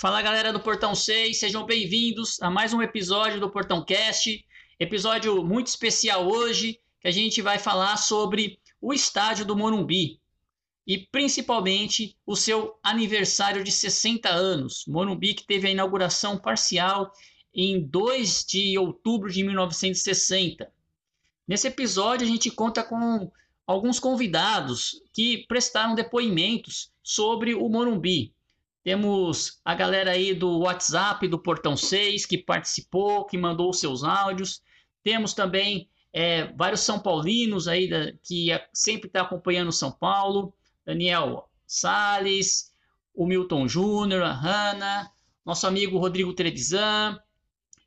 Fala galera do Portão 6, sejam bem-vindos a mais um episódio do Portão Cast. Episódio muito especial hoje, que a gente vai falar sobre o estádio do Morumbi e principalmente o seu aniversário de 60 anos. Morumbi que teve a inauguração parcial em 2 de outubro de 1960. Nesse episódio a gente conta com alguns convidados que prestaram depoimentos sobre o Morumbi. Temos a galera aí do WhatsApp do Portão 6 que participou, que mandou seus áudios. Temos também é, vários São Paulinos aí da, que sempre está acompanhando São Paulo. Daniel Sales, o Milton Júnior, a Hanna, nosso amigo Rodrigo Trevisan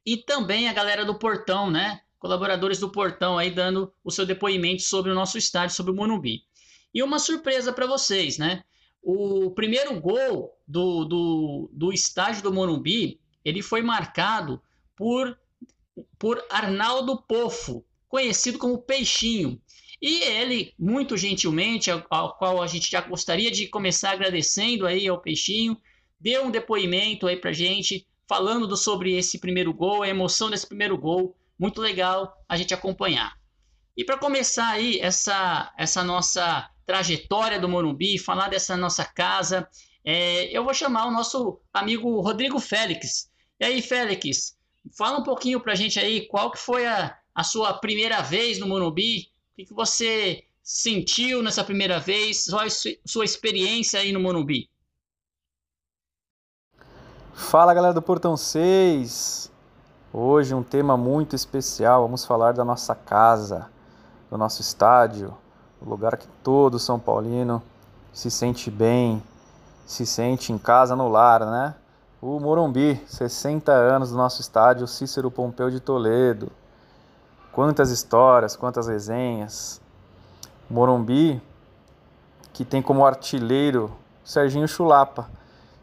e também a galera do Portão, né? Colaboradores do Portão aí dando o seu depoimento sobre o nosso estádio, sobre o Morumbi. E uma surpresa para vocês, né? O primeiro gol do, do, do estádio do Morumbi, ele foi marcado por, por Arnaldo Pofo, conhecido como Peixinho. E ele, muito gentilmente, ao, qual a gente já gostaria de começar agradecendo aí ao Peixinho, deu um depoimento aí pra gente, falando do, sobre esse primeiro gol, a emoção desse primeiro gol. Muito legal a gente acompanhar. E para começar aí essa, essa nossa trajetória do Morumbi, falar dessa nossa casa, é, eu vou chamar o nosso amigo Rodrigo Félix. E aí, Félix, fala um pouquinho pra gente aí qual que foi a, a sua primeira vez no Morumbi, o que, que você sentiu nessa primeira vez, qual a sua experiência aí no Morumbi? Fala galera do Portão 6! Hoje um tema muito especial, vamos falar da nossa casa, do nosso estádio, o lugar que todo São Paulino se sente bem, se sente em casa no lar, né? O Morumbi, 60 anos do nosso estádio Cícero Pompeu de Toledo. Quantas histórias, quantas resenhas. Morumbi, que tem como artilheiro Serginho Chulapa,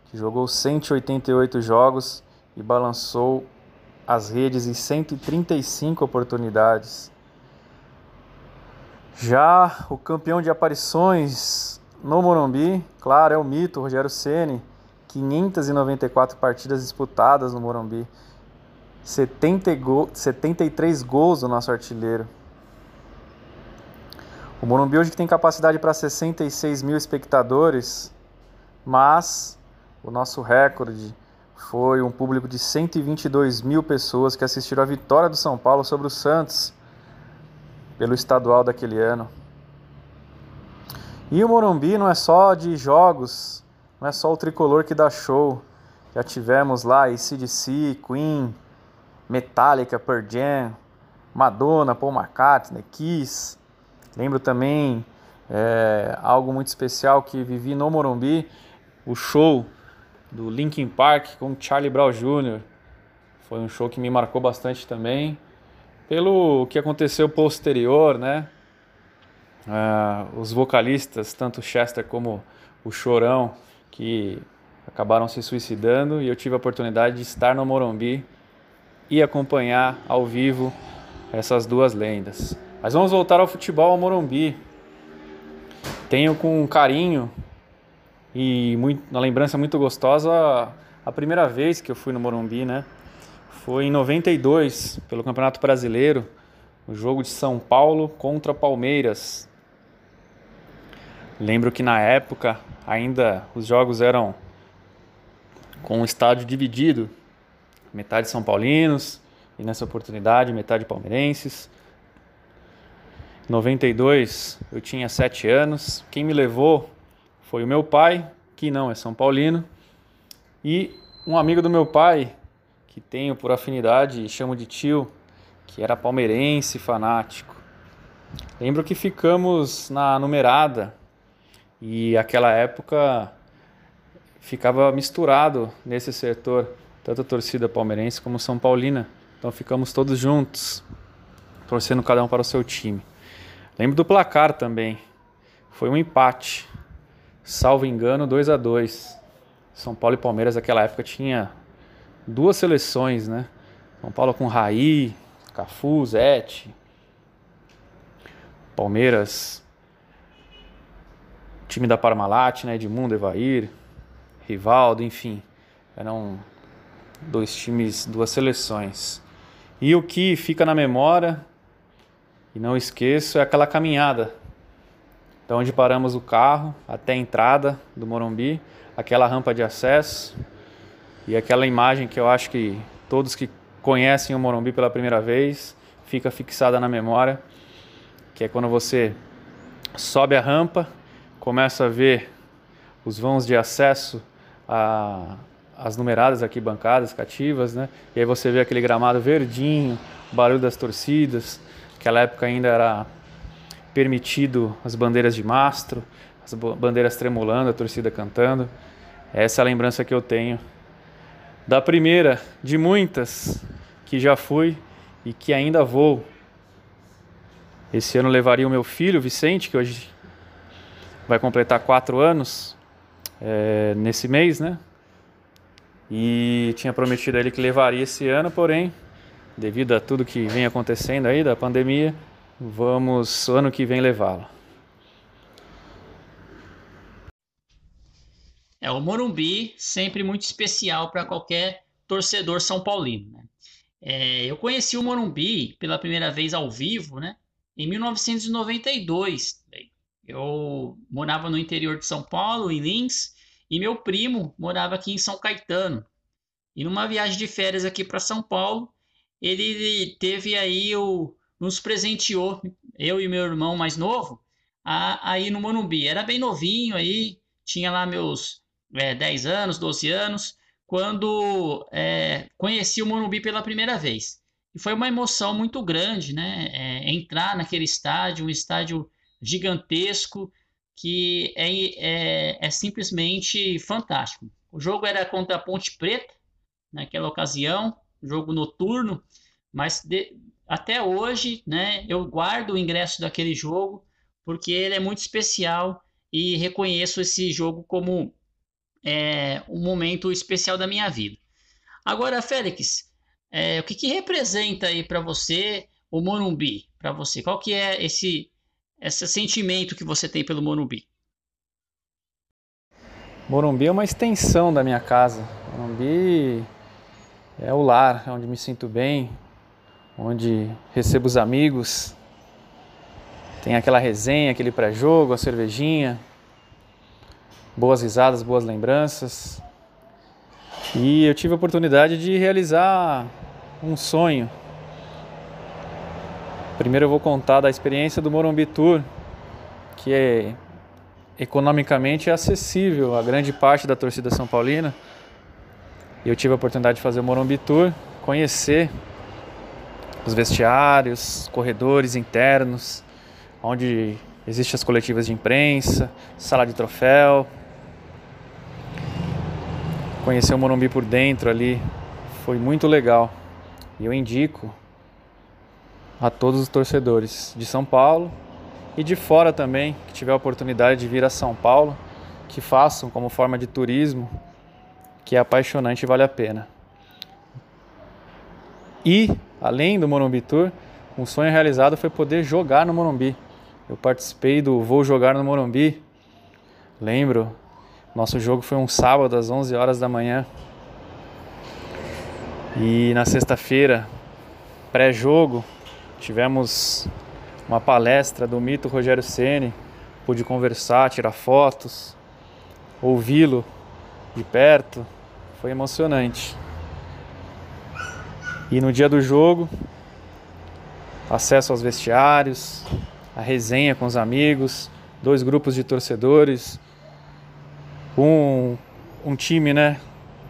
que jogou 188 jogos e balançou as redes em 135 oportunidades. Já o campeão de aparições no Morumbi, claro, é o mito, Rogério Ceni, 594 partidas disputadas no Morumbi, 70 go 73 gols do nosso artilheiro. O Morumbi hoje tem capacidade para 66 mil espectadores, mas o nosso recorde foi um público de 122 mil pessoas que assistiram a vitória do São Paulo sobre o Santos pelo estadual daquele ano. E o Morumbi não é só de jogos, não é só o tricolor que dá show. Já tivemos lá ACDC, Queen, Metallica, Pearl Jam, Madonna, Paul McCartney, Kiss. Lembro também é, algo muito especial que vivi no Morumbi, o show do Linkin Park com Charlie Brown Jr. Foi um show que me marcou bastante também pelo que aconteceu posterior, né? Uh, os vocalistas, tanto Chester como o Chorão, que acabaram se suicidando, e eu tive a oportunidade de estar no Morumbi e acompanhar ao vivo essas duas lendas. Mas vamos voltar ao futebol ao Morumbi. Tenho com carinho e muito, uma lembrança muito gostosa a primeira vez que eu fui no Morumbi, né? Foi em 92, pelo Campeonato Brasileiro, o jogo de São Paulo contra Palmeiras. Lembro que na época ainda os jogos eram com o estádio dividido, metade São Paulinos e nessa oportunidade metade palmeirenses. Em 92 eu tinha 7 anos. Quem me levou foi o meu pai, que não é São Paulino, e um amigo do meu pai, que tenho por afinidade e chamo de tio, que era palmeirense fanático. Lembro que ficamos na numerada e aquela época ficava misturado nesse setor, tanto a torcida palmeirense como São Paulina. Então ficamos todos juntos, torcendo cada um para o seu time. Lembro do placar também. Foi um empate. Salvo engano, 2 a 2 São Paulo e Palmeiras naquela época tinha duas seleções, né? São Paulo com Raí, Cafu, Zete. Palmeiras, time da Parmalat, né? Edmundo, Evair, Rivaldo, enfim. Eram dois times, duas seleções. E o que fica na memória, e não esqueço, é aquela caminhada. Da onde paramos o carro até a entrada do Morumbi, aquela rampa de acesso e aquela imagem que eu acho que todos que conhecem o Morumbi pela primeira vez fica fixada na memória, que é quando você sobe a rampa, começa a ver os vãos de acesso as numeradas arquibancadas cativas, né? E aí você vê aquele gramado verdinho, barulho das torcidas. Naquela época ainda era permitido as bandeiras de mastro, as bandeiras tremulando, a torcida cantando. Essa é a lembrança que eu tenho da primeira de muitas que já fui e que ainda vou. Esse ano levaria o meu filho, Vicente, que hoje vai completar quatro anos é, nesse mês, né? E tinha prometido a ele que levaria esse ano, porém, devido a tudo que vem acontecendo aí da pandemia, vamos ano que vem levá-lo. É o Morumbi, sempre muito especial para qualquer torcedor são paulino. Né? É, eu conheci o Morumbi pela primeira vez ao vivo, né? Em 1992. Eu morava no interior de São Paulo, em Lins, e meu primo morava aqui em São Caetano. E numa viagem de férias aqui para São Paulo, ele teve aí o nos presenteou eu e meu irmão mais novo a, ir no Morumbi. Era bem novinho aí, tinha lá meus é, 10 anos, 12 anos, quando é, conheci o Morumbi pela primeira vez. E foi uma emoção muito grande, né? É, entrar naquele estádio, um estádio gigantesco, que é, é, é simplesmente fantástico. O jogo era contra a Ponte Preta, naquela ocasião, jogo noturno, mas de, até hoje, né, eu guardo o ingresso daquele jogo porque ele é muito especial e reconheço esse jogo como é, um momento especial da minha vida. Agora, Félix, é, o que, que representa aí para você o Morumbi? Para você, qual que é esse esse sentimento que você tem pelo Morumbi? Morumbi é uma extensão da minha casa. Morumbi é o lar, é onde me sinto bem, onde recebo os amigos. Tem aquela resenha, aquele pré-jogo, a cervejinha, boas risadas, boas lembranças. E eu tive a oportunidade de realizar um sonho Primeiro eu vou contar da experiência do Morumbi Tour, que é economicamente acessível a grande parte da torcida são paulina. Eu tive a oportunidade de fazer o Morumbi Tour, conhecer os vestiários, corredores internos, onde existem as coletivas de imprensa, sala de troféu. Conhecer o Morumbi por dentro ali foi muito legal. E eu indico a todos os torcedores de São Paulo e de fora também, que tiver a oportunidade de vir a São Paulo, que façam como forma de turismo, que é apaixonante e vale a pena. E, além do Morumbi Tour, um sonho realizado foi poder jogar no Morumbi. Eu participei do Vou Jogar no Morumbi. Lembro, nosso jogo foi um sábado às 11 horas da manhã. E na sexta-feira, pré-jogo, Tivemos uma palestra do mito Rogério Ceni, pude conversar, tirar fotos, ouvi-lo de perto, foi emocionante. E no dia do jogo, acesso aos vestiários, a resenha com os amigos, dois grupos de torcedores com um time, né?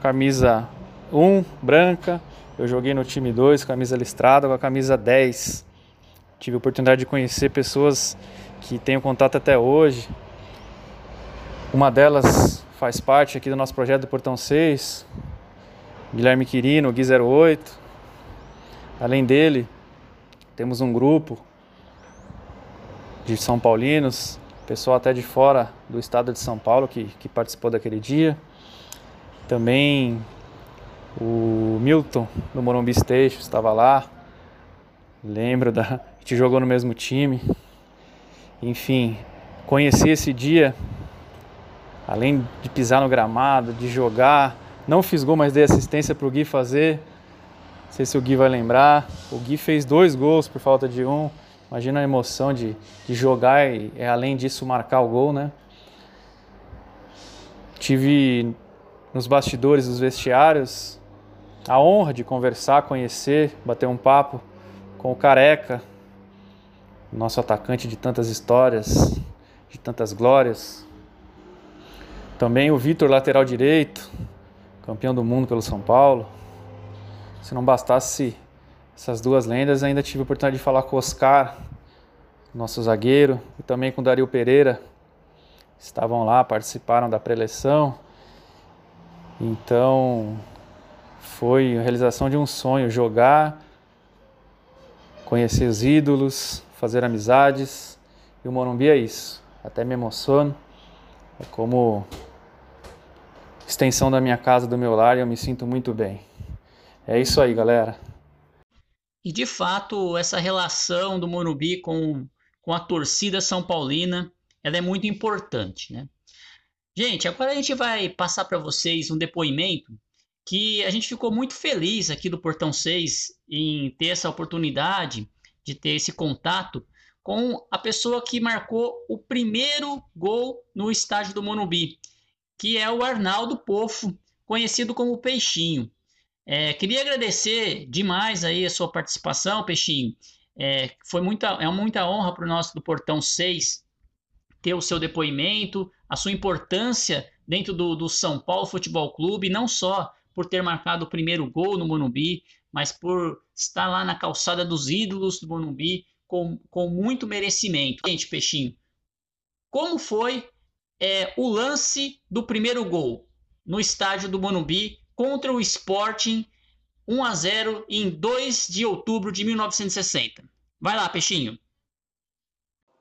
Camisa 1, branca. Eu joguei no time 2, camisa listrada, com a camisa 10. Tive a oportunidade de conhecer pessoas que tenho contato até hoje. Uma delas faz parte aqui do nosso projeto do Portão 6, Guilherme Quirino, Gui 08. Além dele, temos um grupo de São Paulinos, pessoal até de fora do estado de São Paulo que, que participou daquele dia. Também o Milton do Morumbi Station estava lá. Lembro da. A gente jogou no mesmo time. Enfim, conheci esse dia, além de pisar no gramado, de jogar. Não fiz gol, mas dei assistência para o Gui fazer. Não sei se o Gui vai lembrar. O Gui fez dois gols por falta de um. Imagina a emoção de, de jogar e, é, além disso, marcar o gol, né? Tive nos bastidores dos vestiários a honra de conversar, conhecer, bater um papo com o Careca, nosso atacante de tantas histórias, de tantas glórias. Também o Vitor, lateral direito, campeão do mundo pelo São Paulo. Se não bastasse essas duas lendas, ainda tive a oportunidade de falar com o Oscar, nosso zagueiro, e também com o Dario Pereira. Estavam lá, participaram da preleção. Então, foi a realização de um sonho jogar, conhecer os ídolos, fazer amizades. E o Morumbi é isso. Até me emociono. É como extensão da minha casa, do meu lar, e eu me sinto muito bem. É isso aí, galera. E de fato, essa relação do Morumbi com, com a torcida São Paulina, ela é muito importante, né? Gente, agora a gente vai passar para vocês um depoimento que a gente ficou muito feliz aqui do Portão 6 em ter essa oportunidade de ter esse contato com a pessoa que marcou o primeiro gol no estádio do Morumbi, que é o Arnaldo Pofo, conhecido como Peixinho. É, queria agradecer demais aí a sua participação, Peixinho. É, foi muita, é muita honra para o nosso do Portão 6 ter o seu depoimento, a sua importância dentro do, do São Paulo Futebol Clube, não só por ter marcado o primeiro gol no Morumbi, mas por estar lá na calçada dos ídolos do Morumbi com, com muito merecimento. Gente, Peixinho, como foi é, o lance do primeiro gol no estádio do Morumbi contra o Sporting 1 a 0 em 2 de outubro de 1960? Vai lá, Peixinho.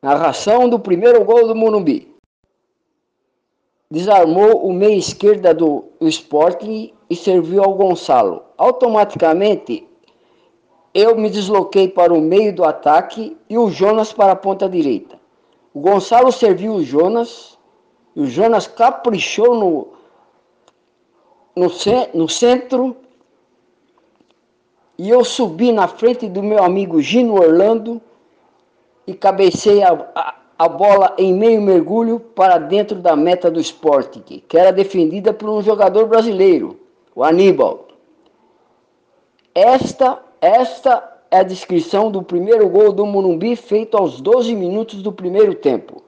Narração do primeiro gol do Morumbi. Desarmou o meia esquerda do Sporting e serviu ao Gonçalo. Automaticamente, eu me desloquei para o meio do ataque e o Jonas para a ponta direita. O Gonçalo serviu o Jonas e o Jonas caprichou no, no, no centro e eu subi na frente do meu amigo Gino Orlando e cabecei a, a, a bola em meio mergulho para dentro da meta do Sporting, que era defendida por um jogador brasileiro, o Aníbal. Esta, esta é a descrição do primeiro gol do Morumbi feito aos 12 minutos do primeiro tempo.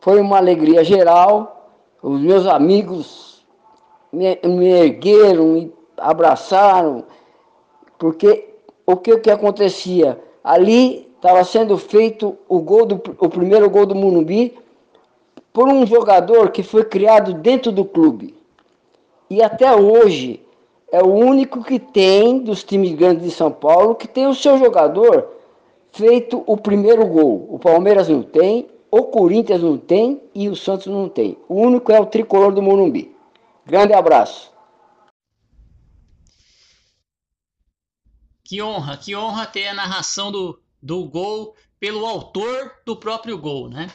Foi uma alegria geral, os meus amigos me, me ergueram, me abraçaram, porque o que, o que acontecia? Ali estava sendo feito o, gol do, o primeiro gol do Morumbi por um jogador que foi criado dentro do clube e até hoje é o único que tem dos times grandes de São Paulo que tem o seu jogador feito o primeiro gol. O Palmeiras não tem, o Corinthians não tem e o Santos não tem. O único é o tricolor do Morumbi. Grande abraço. Que honra, que honra ter a narração do, do gol pelo autor do próprio gol, né?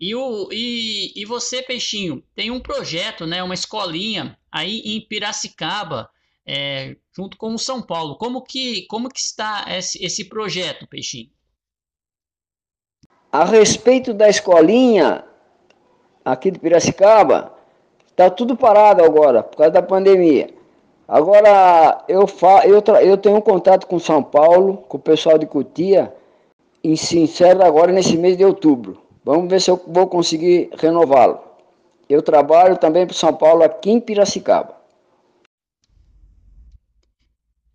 E, o, e, e você, Peixinho, tem um projeto, né, uma escolinha aí em Piracicaba, é, junto com o São Paulo. Como que, como que está esse, esse projeto, Peixinho? A respeito da escolinha aqui de Piracicaba, está tudo parado agora, por causa da pandemia. Agora, eu, fa eu, eu tenho um contato com São Paulo, com o pessoal de Cutia, e se encerra agora nesse mês de outubro. Vamos ver se eu vou conseguir renová-lo. Eu trabalho também para São Paulo aqui em Piracicaba.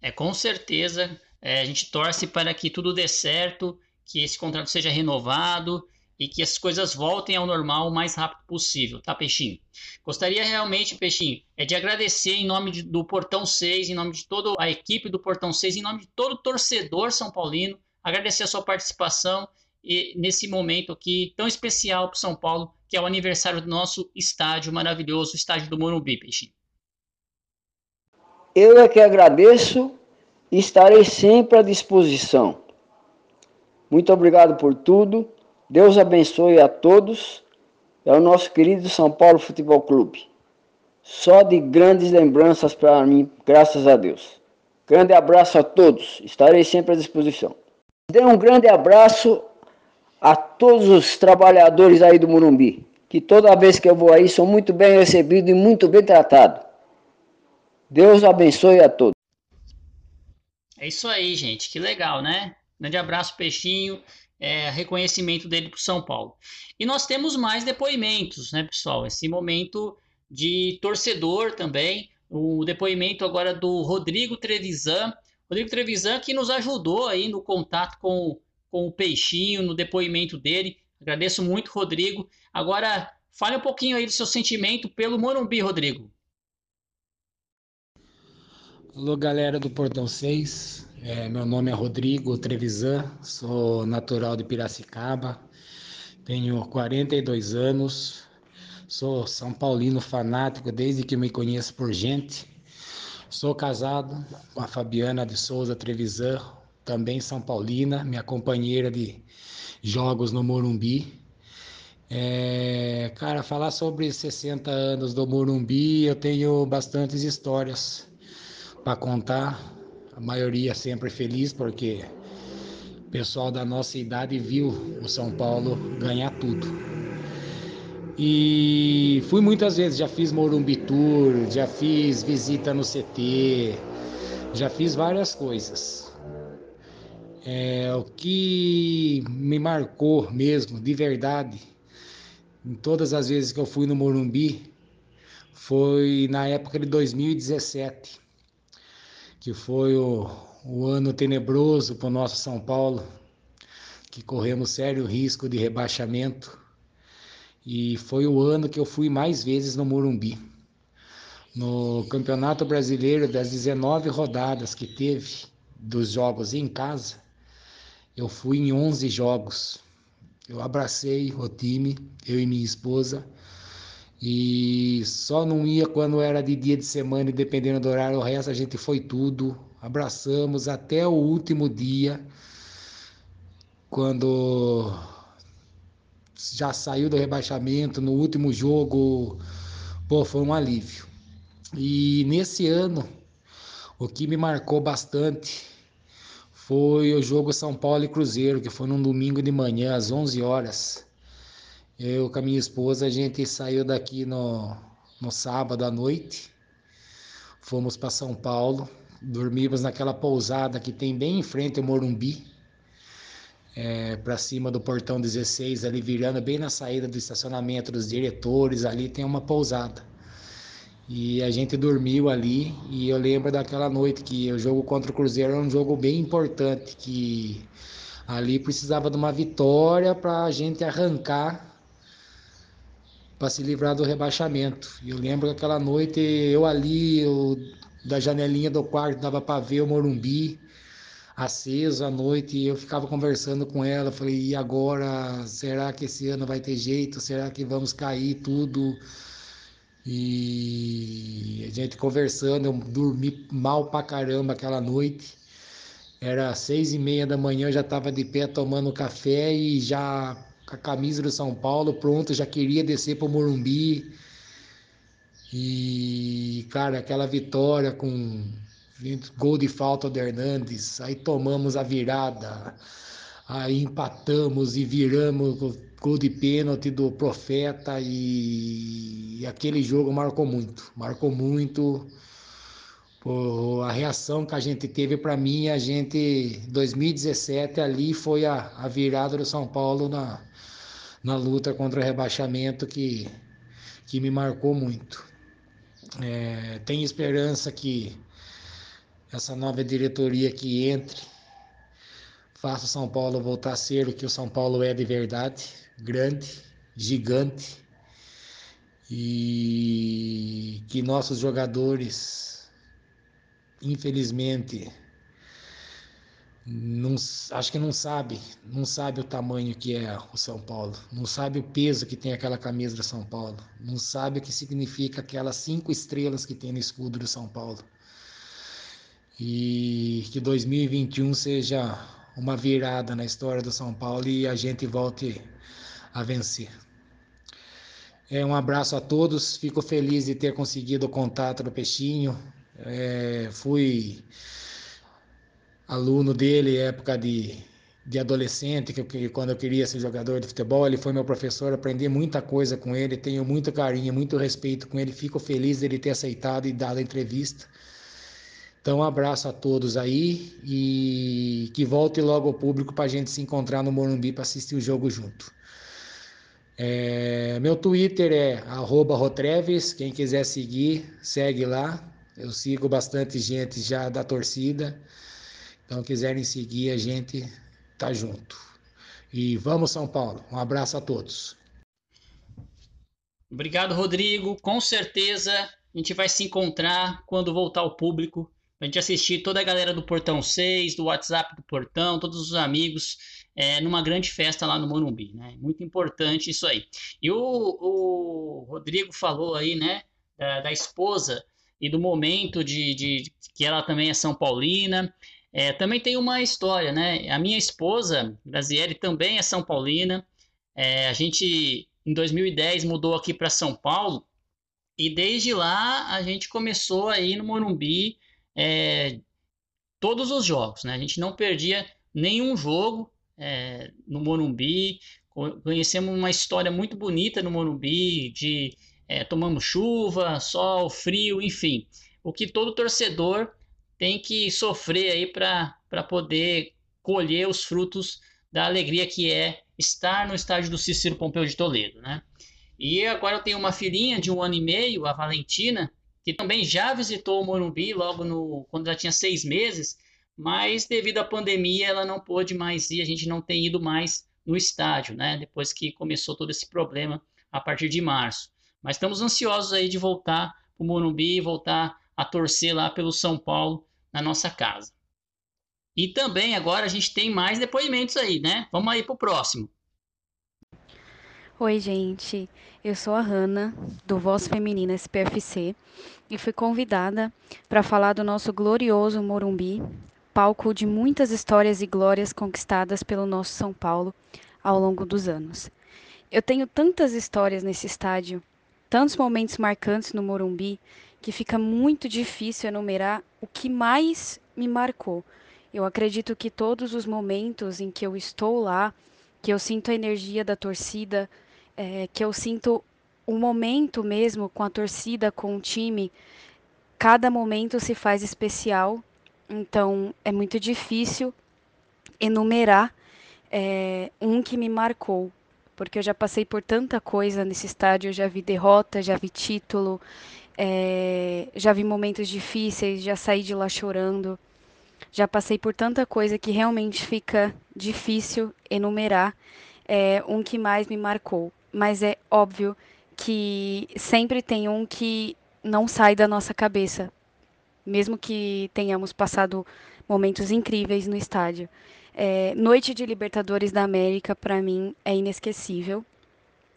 É com certeza. É, a gente torce para que tudo dê certo, que esse contrato seja renovado e que as coisas voltem ao normal o mais rápido possível, tá, Peixinho? Gostaria realmente, Peixinho, é de agradecer em nome de, do Portão 6, em nome de toda a equipe do Portão 6, em nome de todo torcedor São Paulino, agradecer a sua participação e, nesse momento aqui tão especial para São Paulo, que é o aniversário do nosso estádio maravilhoso, o estádio do Morumbi, Peixinho. Eu é que agradeço e estarei sempre à disposição. Muito obrigado por tudo. Deus abençoe a todos. É o nosso querido São Paulo Futebol Clube. Só de grandes lembranças para mim, graças a Deus. Grande abraço a todos. Estarei sempre à disposição. Dê um grande abraço a todos os trabalhadores aí do Morumbi, que toda vez que eu vou aí sou muito bem recebido e muito bem tratado. Deus abençoe a todos. É isso aí, gente. Que legal, né? Grande abraço, Peixinho. É, reconhecimento dele para São Paulo. E nós temos mais depoimentos, né, pessoal? Esse momento de torcedor também. O depoimento agora do Rodrigo Trevisan. Rodrigo Trevisan que nos ajudou aí no contato com, com o Peixinho, no depoimento dele. Agradeço muito, Rodrigo. Agora, fale um pouquinho aí do seu sentimento pelo Morumbi, Rodrigo. Alô, galera do Portão 6. É, meu nome é Rodrigo Trevisan, sou natural de Piracicaba, tenho 42 anos, sou São Paulino fanático desde que me conheço por gente. Sou casado com a Fabiana de Souza Trevisan, também São Paulina, minha companheira de jogos no Morumbi. É, cara, falar sobre 60 anos do Morumbi, eu tenho bastantes histórias para contar. A maioria sempre feliz porque o pessoal da nossa idade viu o São Paulo ganhar tudo. E fui muitas vezes, já fiz Morumbi Tour, já fiz visita no CT, já fiz várias coisas. É, o que me marcou mesmo, de verdade, em todas as vezes que eu fui no Morumbi, foi na época de 2017 que foi o, o ano tenebroso para o nosso São Paulo, que corremos sério risco de rebaixamento. E foi o ano que eu fui mais vezes no Morumbi. No Campeonato Brasileiro, das 19 rodadas que teve dos jogos em casa, eu fui em 11 jogos. Eu abracei o time, eu e minha esposa, e só não ia quando era de dia de semana e dependendo do horário, o resto a gente foi tudo. Abraçamos até o último dia, quando já saiu do rebaixamento, no último jogo, pô, foi um alívio. E nesse ano, o que me marcou bastante foi o jogo São Paulo e Cruzeiro, que foi num domingo de manhã, às 11 horas. Eu com a minha esposa, a gente saiu daqui no, no sábado à noite, fomos para São Paulo, dormimos naquela pousada que tem bem em frente ao Morumbi, é, para cima do portão 16, ali virando bem na saída do estacionamento dos diretores, ali tem uma pousada. E a gente dormiu ali e eu lembro daquela noite que o jogo contra o Cruzeiro era um jogo bem importante, que ali precisava de uma vitória para a gente arrancar para se livrar do rebaixamento. Eu lembro que aquela noite eu ali, eu, da janelinha do quarto, dava para ver o Morumbi aceso à noite e eu ficava conversando com ela. Falei, e agora? Será que esse ano vai ter jeito? Será que vamos cair tudo? E a gente conversando, eu dormi mal pra caramba aquela noite. Era seis e meia da manhã, eu já estava de pé tomando café e já com a camisa do São Paulo, pronto, já queria descer para o Morumbi. E, cara, aquela vitória com gol de falta do Hernandes, aí tomamos a virada, aí empatamos e viramos gol de pênalti do Profeta e, aquele jogo marcou muito, marcou muito. A reação que a gente teve para mim, a gente 2017 ali foi a, a virada do São Paulo na, na luta contra o rebaixamento que, que me marcou muito. É, tenho esperança que essa nova diretoria que entre faça o São Paulo voltar a ser o que o São Paulo é de verdade, grande, gigante, e que nossos jogadores, infelizmente, não, acho que não sabe, não sabe o tamanho que é o São Paulo, não sabe o peso que tem aquela camisa do São Paulo, não sabe o que significa aquelas cinco estrelas que tem no escudo do São Paulo. E que 2021 seja uma virada na história do São Paulo e a gente volte a vencer. É, um abraço a todos, fico feliz de ter conseguido o contato do Peixinho. É, fui aluno dele, época de, de adolescente, que, quando eu queria ser jogador de futebol, ele foi meu professor, aprendi muita coisa com ele, tenho muito carinho, muito respeito com ele, fico feliz dele ter aceitado e dado a entrevista. Então, um abraço a todos aí e que volte logo ao público para a gente se encontrar no Morumbi para assistir o jogo junto. É, meu Twitter é Rotreves, quem quiser seguir, segue lá. Eu sigo bastante gente já da torcida. Então, quiserem seguir, a gente tá junto. E vamos, São Paulo. Um abraço a todos. Obrigado, Rodrigo. Com certeza a gente vai se encontrar quando voltar ao público. A gente assistir toda a galera do Portão 6, do WhatsApp do Portão, todos os amigos, é, numa grande festa lá no Morumbi. Né? Muito importante isso aí. E o, o Rodrigo falou aí, né, da, da esposa e do momento de, de, que ela também é São Paulina. É, também tem uma história, né? A minha esposa, Graziele, também é São Paulina. É, a gente, em 2010, mudou aqui para São Paulo. E desde lá a gente começou a ir no Morumbi é, todos os jogos, né? A gente não perdia nenhum jogo é, no Morumbi. Conhecemos uma história muito bonita no Morumbi, de é, tomamos chuva, sol, frio, enfim. O que todo torcedor tem que sofrer aí para poder colher os frutos da alegria que é estar no estádio do Cícero Pompeu de Toledo, né? E agora eu tenho uma filhinha de um ano e meio, a Valentina, que também já visitou o Morumbi logo no quando já tinha seis meses, mas devido à pandemia ela não pôde mais ir, a gente não tem ido mais no estádio, né? Depois que começou todo esse problema a partir de março. Mas estamos ansiosos aí de voltar para o Morumbi e voltar a torcer lá pelo São Paulo na nossa casa. E também agora a gente tem mais depoimentos aí, né? Vamos aí pro próximo. Oi, gente. Eu sou a Hanna, do Voz Feminina SPFC, e fui convidada para falar do nosso glorioso Morumbi, palco de muitas histórias e glórias conquistadas pelo nosso São Paulo ao longo dos anos. Eu tenho tantas histórias nesse estádio, tantos momentos marcantes no Morumbi, que fica muito difícil enumerar o que mais me marcou. Eu acredito que todos os momentos em que eu estou lá, que eu sinto a energia da torcida, é, que eu sinto o momento mesmo com a torcida, com o time, cada momento se faz especial. Então é muito difícil enumerar é, um que me marcou, porque eu já passei por tanta coisa nesse estádio, já vi derrota, já vi título, é, já vi momentos difíceis, já saí de lá chorando, já passei por tanta coisa que realmente fica difícil enumerar é, um que mais me marcou. Mas é óbvio que sempre tem um que não sai da nossa cabeça, mesmo que tenhamos passado momentos incríveis no estádio. É, Noite de Libertadores da América, para mim, é inesquecível.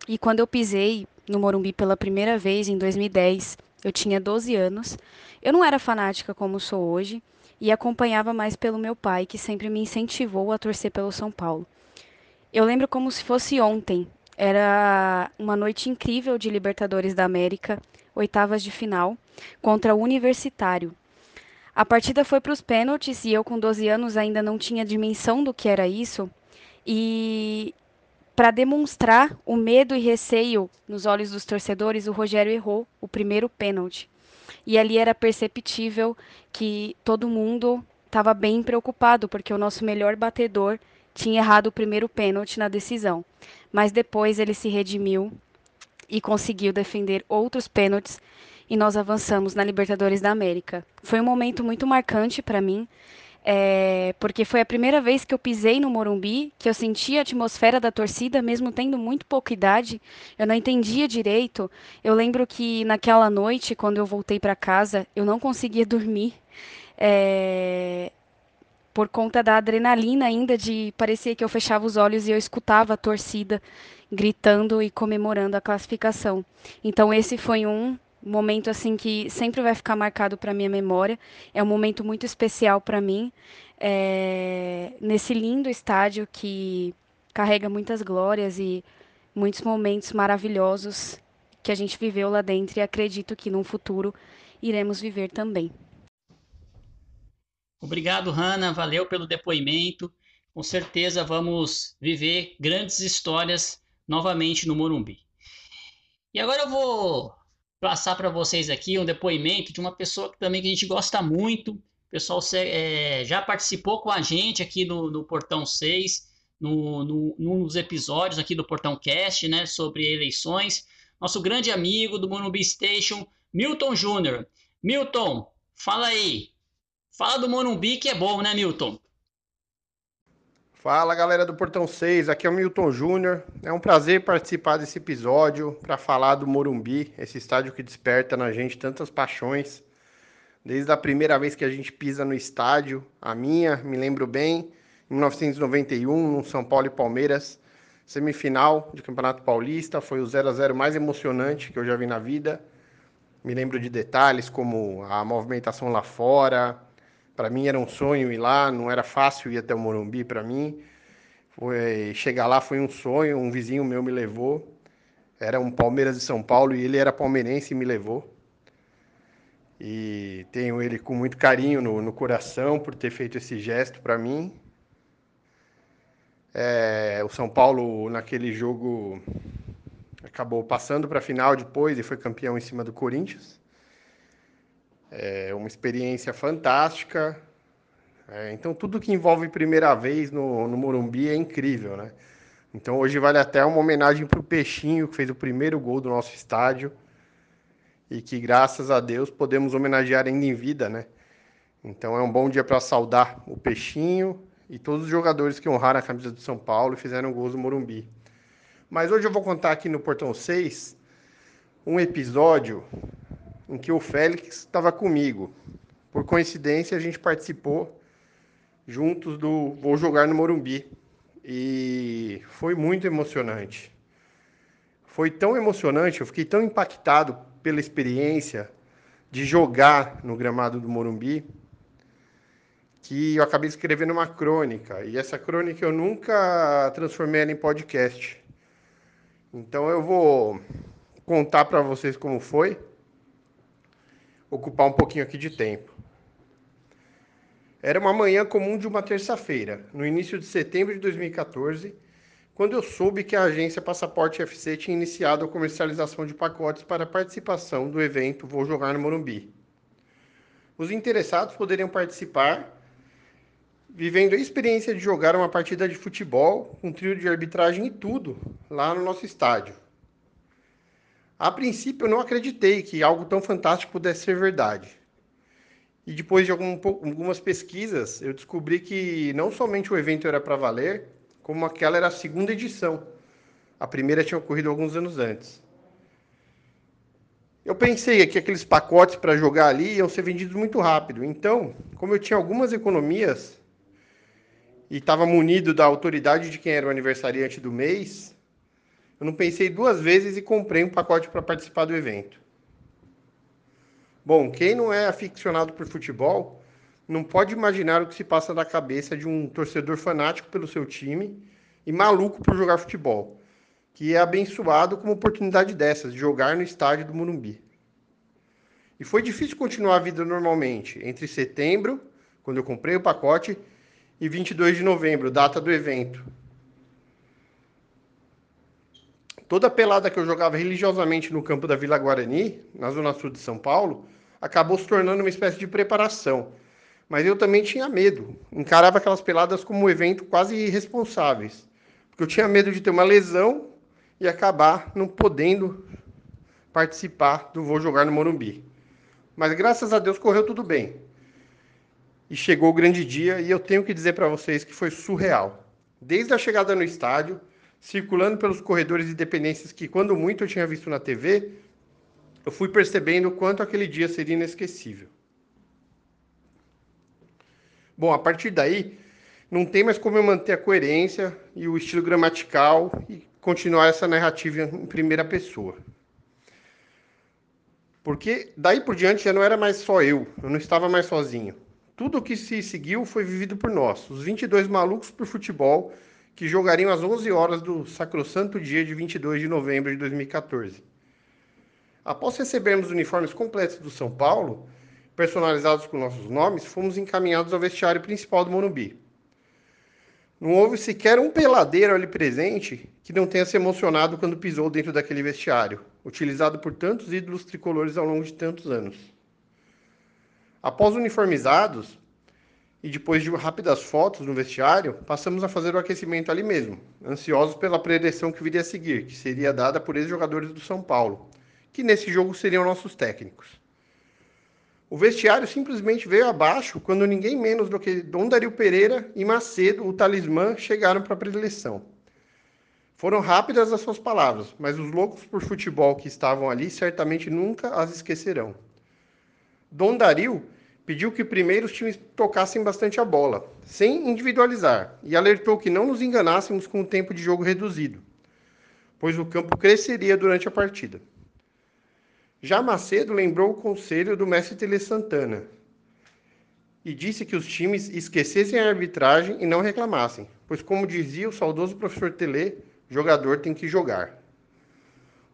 E quando eu pisei no Morumbi pela primeira vez, em 2010, eu tinha 12 anos. Eu não era fanática como sou hoje e acompanhava mais pelo meu pai, que sempre me incentivou a torcer pelo São Paulo. Eu lembro como se fosse ontem. Era uma noite incrível de Libertadores da América, oitavas de final, contra o Universitário. A partida foi para os pênaltis e eu, com 12 anos, ainda não tinha dimensão do que era isso. E para demonstrar o medo e receio nos olhos dos torcedores, o Rogério errou o primeiro pênalti. E ali era perceptível que todo mundo estava bem preocupado, porque o nosso melhor batedor tinha errado o primeiro pênalti na decisão. Mas depois ele se redimiu e conseguiu defender outros pênaltis e nós avançamos na Libertadores da América. Foi um momento muito marcante para mim, é, porque foi a primeira vez que eu pisei no Morumbi, que eu senti a atmosfera da torcida, mesmo tendo muito pouca idade, eu não entendia direito. Eu lembro que naquela noite, quando eu voltei para casa, eu não conseguia dormir. É, por conta da adrenalina ainda de parecia que eu fechava os olhos e eu escutava a torcida gritando e comemorando a classificação. Então esse foi um momento assim que sempre vai ficar marcado para minha memória. É um momento muito especial para mim é, nesse lindo estádio que carrega muitas glórias e muitos momentos maravilhosos que a gente viveu lá dentro e acredito que no futuro iremos viver também. Obrigado, Hanna. Valeu pelo depoimento. Com certeza vamos viver grandes histórias novamente no Morumbi. E agora eu vou passar para vocês aqui um depoimento de uma pessoa que também que a gente gosta muito. O pessoal é, já participou com a gente aqui no, no Portão 6, no, no, num dos episódios aqui do Portão Cast, né, sobre eleições. Nosso grande amigo do Morumbi Station, Milton Júnior. Milton, fala aí, Fala do Morumbi que é bom, né, Milton? Fala galera do Portão 6, aqui é o Milton Júnior. É um prazer participar desse episódio para falar do Morumbi, esse estádio que desperta na gente tantas paixões. Desde a primeira vez que a gente pisa no estádio, a minha, me lembro bem, em 1991, no São Paulo e Palmeiras, semifinal de Campeonato Paulista, foi o 0 a 0 mais emocionante que eu já vi na vida. Me lembro de detalhes como a movimentação lá fora, para mim era um sonho ir lá, não era fácil ir até o Morumbi para mim. Foi, chegar lá foi um sonho, um vizinho meu me levou. Era um Palmeiras de São Paulo e ele era palmeirense e me levou. E tenho ele com muito carinho no, no coração por ter feito esse gesto para mim. É, o São Paulo, naquele jogo, acabou passando para a final depois e foi campeão em cima do Corinthians. É uma experiência fantástica. É, então, tudo que envolve primeira vez no, no Morumbi é incrível, né? Então, hoje vale até uma homenagem para o Peixinho, que fez o primeiro gol do nosso estádio. E que, graças a Deus, podemos homenagear ainda em vida, né? Então, é um bom dia para saudar o Peixinho e todos os jogadores que honraram a camisa do São Paulo e fizeram gols no Morumbi. Mas hoje eu vou contar aqui no Portão 6 um episódio em que o Félix estava comigo. Por coincidência, a gente participou juntos do Vou Jogar no Morumbi. E foi muito emocionante. Foi tão emocionante, eu fiquei tão impactado pela experiência de jogar no gramado do Morumbi, que eu acabei escrevendo uma crônica. E essa crônica eu nunca transformei ela em podcast. Então eu vou contar para vocês como foi ocupar um pouquinho aqui de tempo. Era uma manhã comum de uma terça-feira, no início de setembro de 2014, quando eu soube que a agência Passaporte FC tinha iniciado a comercialização de pacotes para participação do evento Vou Jogar no Morumbi. Os interessados poderiam participar vivendo a experiência de jogar uma partida de futebol, um trio de arbitragem e tudo, lá no nosso estádio. A princípio, eu não acreditei que algo tão fantástico pudesse ser verdade. E depois de algum, algumas pesquisas, eu descobri que não somente o evento era para valer, como aquela era a segunda edição. A primeira tinha ocorrido alguns anos antes. Eu pensei que aqueles pacotes para jogar ali iam ser vendidos muito rápido. Então, como eu tinha algumas economias e estava munido da autoridade de quem era o aniversariante do mês, eu não pensei duas vezes e comprei um pacote para participar do evento. Bom, quem não é aficionado por futebol não pode imaginar o que se passa na cabeça de um torcedor fanático pelo seu time e maluco por jogar futebol, que é abençoado com uma oportunidade dessas, de jogar no estádio do Morumbi. E foi difícil continuar a vida normalmente, entre setembro, quando eu comprei o pacote, e 22 de novembro, data do evento, Toda pelada que eu jogava religiosamente no campo da Vila Guarani, na zona sul de São Paulo, acabou se tornando uma espécie de preparação. Mas eu também tinha medo. Encarava aquelas peladas como um evento quase irresponsáveis. Porque eu tinha medo de ter uma lesão e acabar não podendo participar do Vou Jogar no Morumbi. Mas graças a Deus correu tudo bem. E chegou o grande dia e eu tenho que dizer para vocês que foi surreal. Desde a chegada no estádio, circulando pelos corredores de dependências que quando muito eu tinha visto na TV, eu fui percebendo o quanto aquele dia seria inesquecível. Bom, a partir daí, não tem mais como eu manter a coerência e o estilo gramatical e continuar essa narrativa em primeira pessoa. Porque daí por diante já não era mais só eu, eu não estava mais sozinho. Tudo o que se seguiu foi vivido por nós, os 22 malucos por futebol que jogariam às 11 horas do sacrosanto dia de 22 de novembro de 2014. Após recebermos os uniformes completos do São Paulo, personalizados com nossos nomes, fomos encaminhados ao vestiário principal do Morumbi. Não houve sequer um peladeiro ali presente que não tenha se emocionado quando pisou dentro daquele vestiário, utilizado por tantos ídolos tricolores ao longo de tantos anos. Após uniformizados, e depois de rápidas fotos no vestiário, passamos a fazer o aquecimento ali mesmo, ansiosos pela predição que viria a seguir, que seria dada por ex-jogadores do São Paulo, que nesse jogo seriam nossos técnicos. O vestiário simplesmente veio abaixo quando ninguém menos do que Dom Dario Pereira e Macedo, o talismã, chegaram para a predileção. Foram rápidas as suas palavras, mas os loucos por futebol que estavam ali certamente nunca as esquecerão. Dom Dario pediu que primeiro os times tocassem bastante a bola, sem individualizar, e alertou que não nos enganássemos com o tempo de jogo reduzido, pois o campo cresceria durante a partida. Já Macedo lembrou o conselho do mestre Tele Santana e disse que os times esquecessem a arbitragem e não reclamassem, pois, como dizia o saudoso professor Tele, jogador tem que jogar.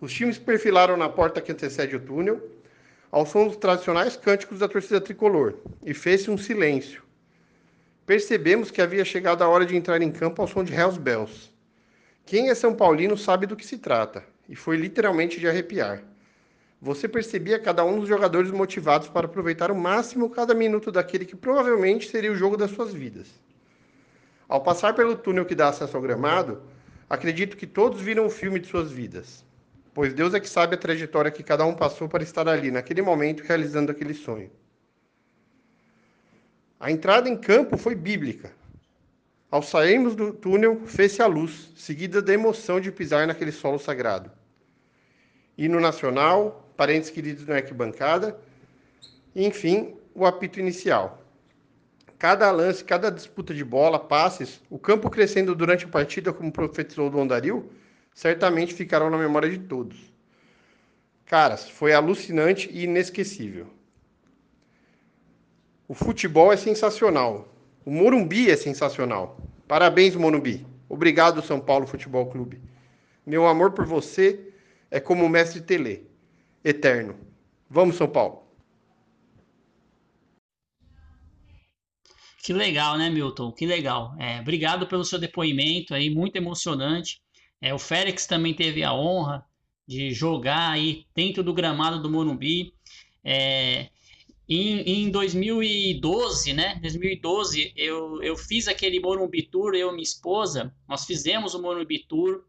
Os times perfilaram na porta que antecede o túnel, ao som dos tradicionais cânticos da torcida tricolor, e fez-se um silêncio. Percebemos que havia chegado a hora de entrar em campo ao som de Hells Bells. Quem é São Paulino sabe do que se trata, e foi literalmente de arrepiar. Você percebia cada um dos jogadores motivados para aproveitar o máximo cada minuto daquele que provavelmente seria o jogo das suas vidas. Ao passar pelo túnel que dá acesso ao gramado, acredito que todos viram o filme de suas vidas, pois Deus é que sabe a trajetória que cada um passou para estar ali, naquele momento, realizando aquele sonho. A entrada em campo foi bíblica. Ao sairmos do túnel, fez-se a luz, seguida da emoção de pisar naquele solo sagrado. Hino nacional, parentes queridos na arquibancada, e, enfim, o apito inicial. Cada lance, cada disputa de bola, passes, o campo crescendo durante a partida, como profetizou o Dom Dario, certamente ficarão na memória de todos. Caras, foi alucinante e inesquecível. O futebol é sensacional. O Morumbi é sensacional. Parabéns, Morumbi. Obrigado, São Paulo Futebol Clube. Meu amor por você é como o mestre Tele eterno. Vamos, São Paulo. Que legal, né, Milton? Que legal. É, obrigado pelo seu depoimento aí, muito emocionante. É, o Félix também teve a honra de jogar aí dentro do gramado do Morumbi. É, em, em 2012, né? 2012, eu, eu fiz aquele Morumbi Tour, eu e minha esposa, nós fizemos o Morumbi Tour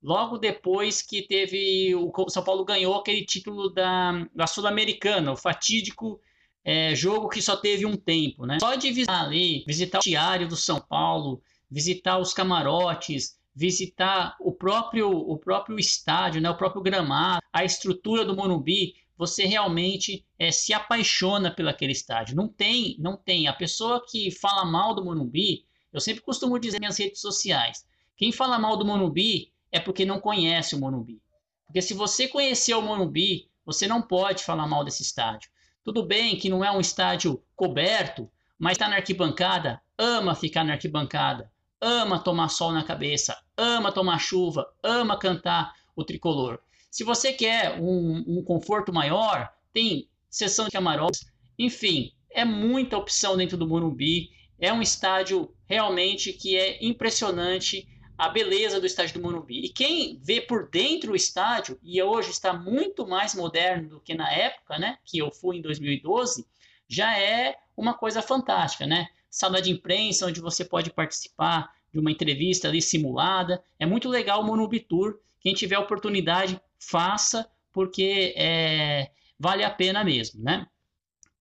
logo depois que teve o São Paulo ganhou aquele título da, da Sul-Americana, o fatídico é, jogo que só teve um tempo, né? Só de visitar ali, visitar o diário do São Paulo, visitar os camarotes, visitar o próprio o próprio estádio, né? O próprio gramado, a estrutura do Morumbi, você realmente é, se apaixona pelo aquele estádio. Não tem, não tem. A pessoa que fala mal do Morumbi, eu sempre costumo dizer nas redes sociais, quem fala mal do Morumbi é porque não conhece o Morumbi. Porque se você conhecer o Morumbi, você não pode falar mal desse estádio. Tudo bem que não é um estádio coberto, mas está na arquibancada, ama ficar na arquibancada, ama tomar sol na cabeça, ama tomar chuva, ama cantar o tricolor. Se você quer um, um conforto maior, tem sessão de camarotes, enfim, é muita opção dentro do Morumbi. É um estádio realmente que é impressionante a beleza do estádio do Morumbi. E quem vê por dentro o estádio, e hoje está muito mais moderno do que na época, né, que eu fui em 2012, já é uma coisa fantástica, né? Sala de imprensa onde você pode participar de uma entrevista ali simulada. É muito legal o Morumbi Tour. Quem tiver oportunidade, faça, porque é, vale a pena mesmo, né?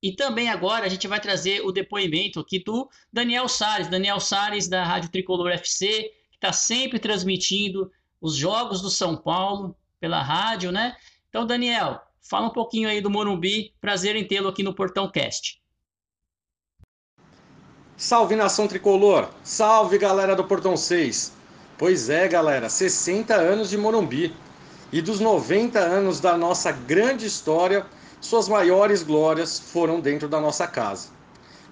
E também agora a gente vai trazer o depoimento aqui do Daniel Salles, Daniel Salles da Rádio Tricolor FC, que está sempre transmitindo os jogos do São Paulo pela rádio, né? Então, Daniel, fala um pouquinho aí do Morumbi, prazer em tê-lo aqui no Portão Cast. Salve nação tricolor! Salve galera do Portão 6! Pois é, galera, 60 anos de Morumbi. E dos 90 anos da nossa grande história, suas maiores glórias foram dentro da nossa casa.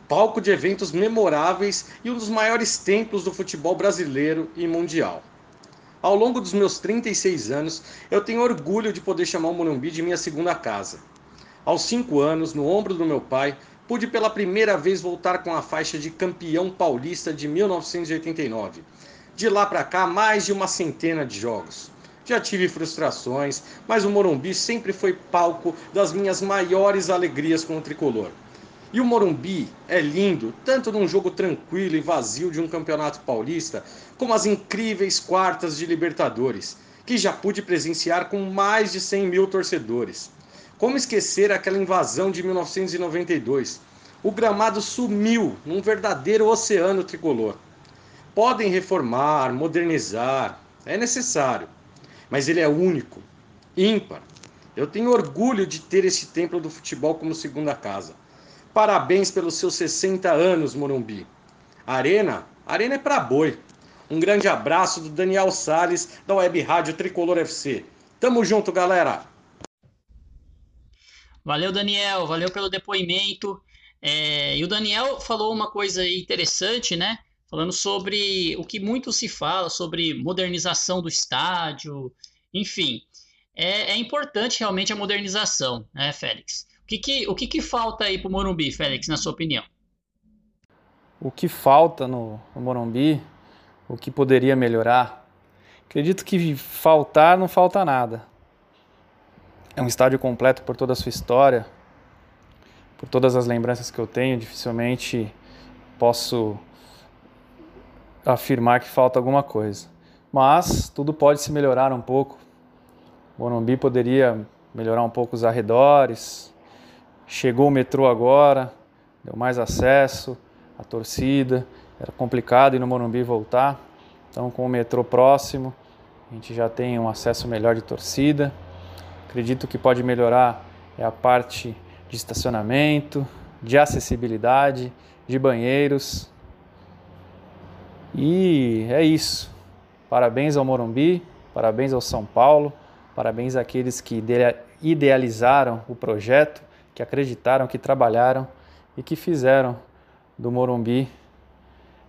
Palco de eventos memoráveis e um dos maiores templos do futebol brasileiro e mundial. Ao longo dos meus 36 anos, eu tenho orgulho de poder chamar o Morumbi de minha segunda casa. Aos 5 anos, no ombro do meu pai, pude pela primeira vez voltar com a faixa de campeão paulista de 1989. De lá para cá, mais de uma centena de jogos. Já tive frustrações, mas o Morumbi sempre foi palco das minhas maiores alegrias com o tricolor. E o Morumbi é lindo, tanto num jogo tranquilo e vazio de um campeonato paulista, como as incríveis quartas de Libertadores, que já pude presenciar com mais de 100 mil torcedores. Como esquecer aquela invasão de 1992? O gramado sumiu num verdadeiro oceano tricolor. Podem reformar, modernizar, é necessário mas ele é único, ímpar. Eu tenho orgulho de ter esse templo do futebol como segunda casa. Parabéns pelos seus 60 anos, Morumbi. Arena, arena é para boi. Um grande abraço do Daniel Sales da Web Rádio Tricolor FC. Tamo junto, galera. Valeu, Daniel. Valeu pelo depoimento. É, e o Daniel falou uma coisa interessante, né? falando sobre o que muito se fala sobre modernização do estádio, enfim. É, é importante realmente a modernização, né, Félix? O que, que, o que, que falta aí para o Morumbi, Félix, na sua opinião? O que falta no, no Morumbi, o que poderia melhorar? Acredito que faltar não falta nada. É um estádio completo por toda a sua história, por todas as lembranças que eu tenho, dificilmente posso afirmar que falta alguma coisa. Mas tudo pode se melhorar um pouco. Morumbi poderia melhorar um pouco os arredores. Chegou o metrô agora, deu mais acesso, a torcida. Era complicado ir no Morumbi voltar. Então, com o metrô próximo, a gente já tem um acesso melhor de torcida. Acredito que pode melhorar é a parte de estacionamento, de acessibilidade, de banheiros. E é isso. Parabéns ao Morumbi, parabéns ao São Paulo, parabéns àqueles que idealizaram o projeto, que acreditaram, que trabalharam e que fizeram do Morumbi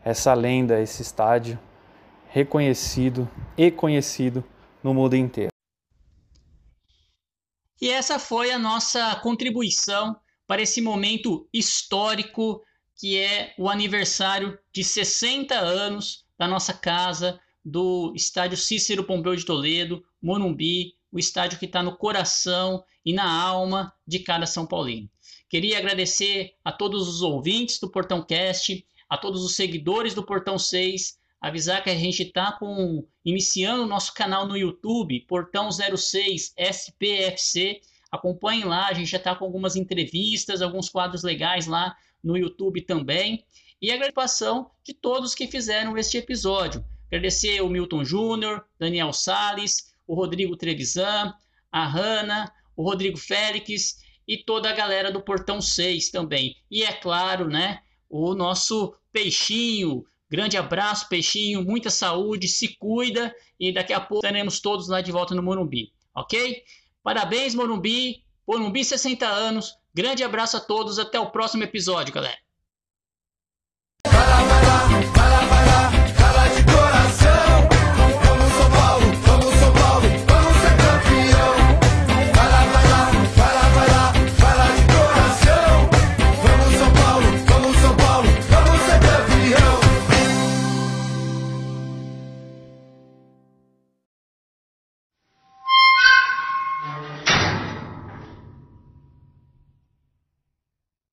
essa lenda, esse estádio reconhecido e conhecido no mundo inteiro. E essa foi a nossa contribuição para esse momento histórico que é o aniversário de 60 anos da nossa casa, do estádio Cícero Pompeu de Toledo, Morumbi, o estádio que está no coração e na alma de cada São Paulino. Queria agradecer a todos os ouvintes do Portão Cast, a todos os seguidores do Portão 6, avisar que a gente está com iniciando o nosso canal no YouTube, Portão 06 SPFC. Acompanhem lá, a gente já está com algumas entrevistas, alguns quadros legais lá no YouTube também. E a participação de todos que fizeram este episódio. Agradecer o Milton Júnior, Daniel Sales, o Rodrigo Trevisan, a Hanna, o Rodrigo Félix e toda a galera do Portão 6 também. E é claro, né, o nosso Peixinho. Grande abraço, Peixinho, muita saúde, se cuida e daqui a pouco estaremos todos lá de volta no Morumbi, ok? Parabéns, Morumbi, Morumbi 60 anos, Grande abraço a todos, até o próximo episódio, galera.